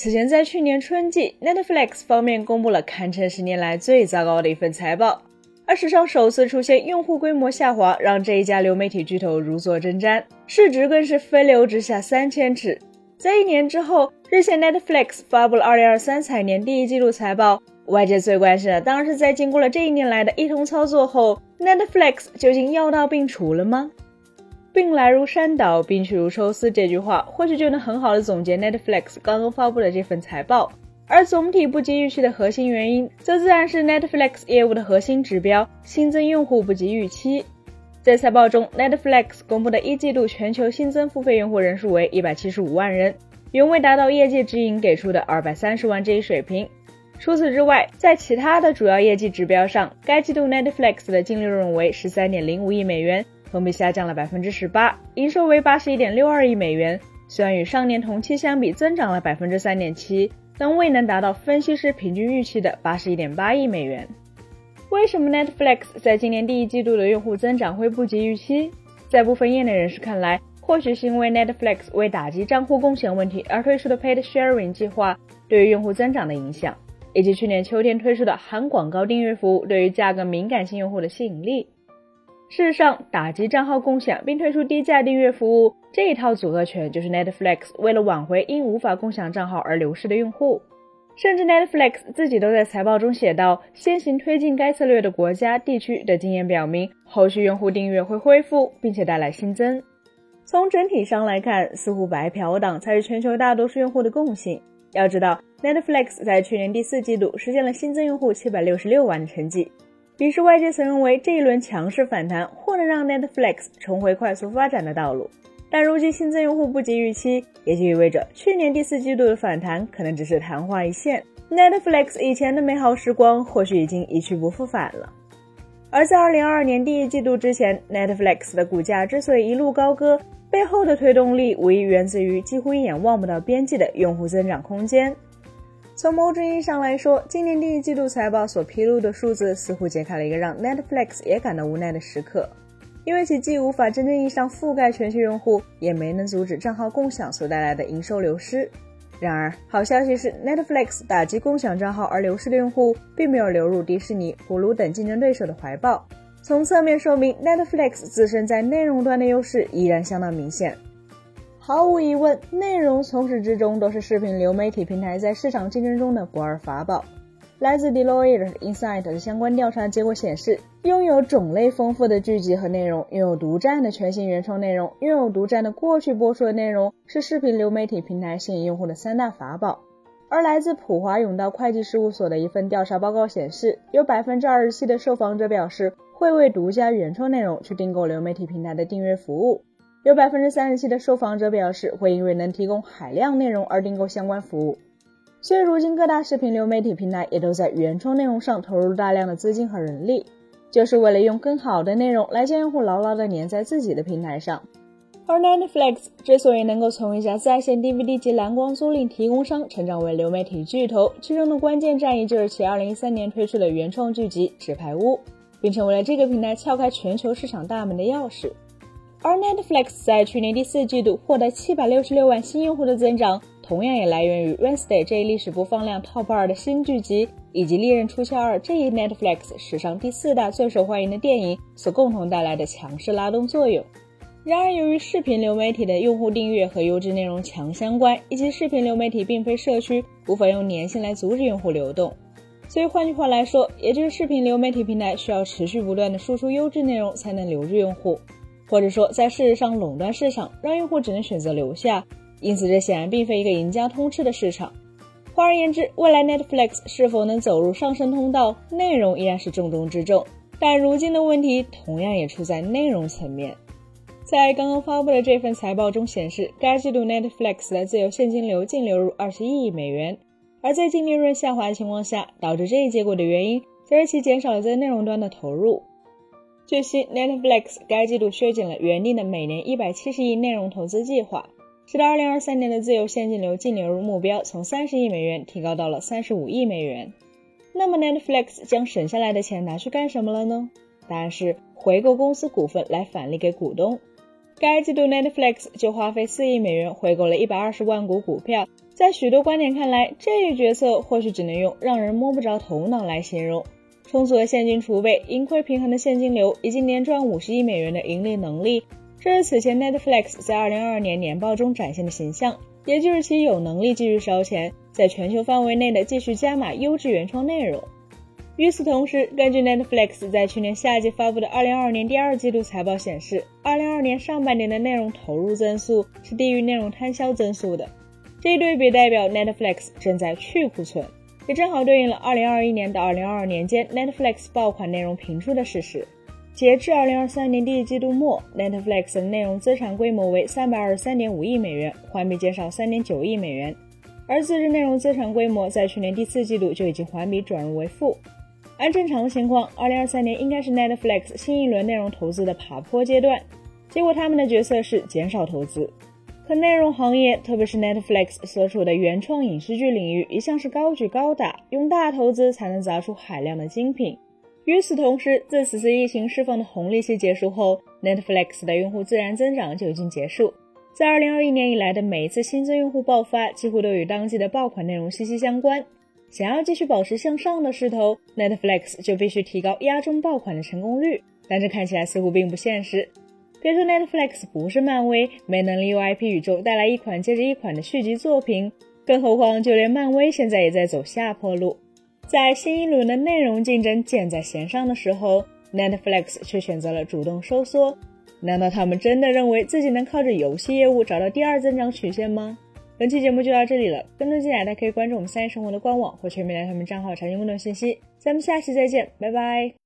此前在去年春季，Netflix 方面公布了堪称十年来最糟糕的一份财报，而史上首次出现用户规模下滑，让这一家流媒体巨头如坐针毡，市值更是飞流直下三千尺。在一年之后，日前 Netflix 发布了2023财年第一季度财报，外界最关心的当然是在经过了这一年来的一通操作后，Netflix 究竟药到病除了吗？病来如山倒，病去如抽丝，这句话或许就能很好的总结 Netflix 刚刚发布的这份财报。而总体不及预期的核心原因，则自然是 Netflix 业务的核心指标新增用户不及预期。在财报中，Netflix 公布的一季度全球新增付费用户人数为一百七十五万人，远未达到业界指引给出的二百三十万这一水平。除此之外，在其他的主要业绩指标上，该季度 Netflix 的净利润为十三点零五亿美元，同比下降了百分之十八，营收为八十一点六二亿美元，虽然与上年同期相比增长了百分之三点七，但未能达到分析师平均预期的八十一点八亿美元。为什么 Netflix 在今年第一季度的用户增长会不及预期？在部分业内人士看来，或许是因为 Netflix 为打击账户共享问题而推出的 Paid Sharing 计划对于用户增长的影响，以及去年秋天推出的含广告订阅服务对于价格敏感性用户的吸引力。事实上，打击账号共享并推出低价订阅服务这一套组合拳，就是 Netflix 为了挽回因无法共享账号而流失的用户。甚至 Netflix 自己都在财报中写道，先行推进该策略的国家地区的经验表明，后续用户订阅会恢复，并且带来新增。从整体上来看，似乎白嫖党才是全球大多数用户的共性。要知道，Netflix 在去年第四季度实现了新增用户七百六十六万的成绩，于是外界曾认为这一轮强势反弹或能让 Netflix 重回快速发展的道路。但如今新增用户不及预期，也就意味着去年第四季度的反弹可能只是昙花一现。Netflix 以前的美好时光或许已经一去不复返了。而在2022年第一季度之前，Netflix 的股价之所以一路高歌，背后的推动力无疑源自于几乎一眼望不到边际的用户增长空间。从某种意义上来说，今年第一季度财报所披露的数字似乎揭开了一个让 Netflix 也感到无奈的时刻。因为其既无法真正意义上覆盖全球用户，也没能阻止账号共享所带来的营收流失。然而，好消息是，Netflix 打击共享账号而流失的用户，并没有流入迪士尼、呼噜等竞争对手的怀抱。从侧面说明，Netflix 自身在内容端的优势依然相当明显。毫无疑问，内容从始至终都是视频流媒体平台在市场竞争中的不二法宝。来自 Deloitte Insight 的相关调查结果显示，拥有种类丰富的剧集和内容，拥有独占的全新原创内容，拥有独占的过去播出的内容，是视频流媒体平台吸引用户的三大法宝。而来自普华永道会计事务所的一份调查报告显示，有百分之二十七的受访者表示会为独家原创内容去订购流媒体平台的订阅服务，有百分之三十七的受访者表示会因为能提供海量内容而订购相关服务。所以，如今各大视频流媒体平台也都在原创内容上投入大量的资金和人力，就是为了用更好的内容来将用户牢牢的粘在自己的平台上。而 Netflix 之所以能够从一家在线 DVD 及蓝光租赁提供商成长为流媒体巨头，其中的关键战役就是其2013年推出的原创剧集《纸牌屋》，并成为了这个平台撬开全球市场大门的钥匙。而 Netflix 在去年第四季度获得766万新用户的增长。同样也来源于《Wednesday》这一历史播放量 Top 二的新剧集，以及《利刃出鞘二》这一 Netflix 史上第四大最受欢迎的电影所共同带来的强势拉动作用。然而，由于视频流媒体的用户订阅和优质内容强相关，以及视频流媒体并非社区，无法用粘性来阻止用户流动，所以换句话来说，也就是视频流媒体平台需要持续不断的输出优质内容才能留住用户，或者说在事实上垄断市场，让用户只能选择留下。因此，这显然并非一个赢家通吃的市场。换而言之，未来 Netflix 是否能走入上升通道，内容依然是重中之重。但如今的问题同样也出在内容层面。在刚刚发布的这份财报中显示，该季度 Netflix 的自由现金流净流入二十一亿美元。而在净利润下滑的情况下，导致这一结果的原因，则是其减少了在内容端的投入。据悉，Netflix 该季度削减了原定的每年一百七十亿内容投资计划。使得2023年的自由现金流净流入目标从30亿美元提高到了35亿美元。那么 Netflix 将省下来的钱拿去干什么了呢？答案是回购公司股份来返利给股东。该季度 Netflix 就花费四亿美元回购了一百二十万股股票。在许多观点看来，这一决策或许只能用让人摸不着头脑来形容。充足的现金储备、盈亏平衡的现金流以及年赚五十亿美元的盈利能力，这是此前 Netflix 在二零二二年年报中展现的形象，也就是其有能力继续烧钱，在全球范围内的继续加码优质原创内容。与此同时，根据 Netflix 在去年夏季发布的二零二二年第二季度财报显示，二零二二年上半年的内容投入增速是低于内容摊销增速的。这一对比代表 Netflix 正在去库存，也正好对应了二零二一年到二零二二年间 Netflix 爆款内容频出的事实。截至二零二三年第一季度末，Netflix 的内容资产规模为三百二十三点五亿美元，环比减少三点九亿美元，而自制内容资产规模在去年第四季度就已经环比转入为负。按正常情况，二零二三年应该是 Netflix 新一轮内容投资的爬坡阶段。结果他们的决策是减少投资。可内容行业，特别是 Netflix 所处的原创影视剧领域，一向是高举高打，用大投资才能砸出海量的精品。与此同时，自此次疫情释放的红利期结束后，Netflix 的用户自然增长就已经结束。在二零二一年以来的每一次新增用户爆发，几乎都与当季的爆款内容息息相关。想要继续保持向上的势头，Netflix 就必须提高压中爆款的成功率，但这看起来似乎并不现实。别说 Netflix 不是漫威，没能力用 IP 宇宙带来一款接着一款的续集作品，更何况就连漫威现在也在走下坡路。在新一轮的内容竞争箭在弦上的时候，Netflix 却选择了主动收缩。难道他们真的认为自己能靠着游戏业务找到第二增长曲线吗？本期节目就到这里了，更多精彩大家可以关注我们三叶生活的官网或全民来他们账号查询更多信息。咱们下期再见，拜拜。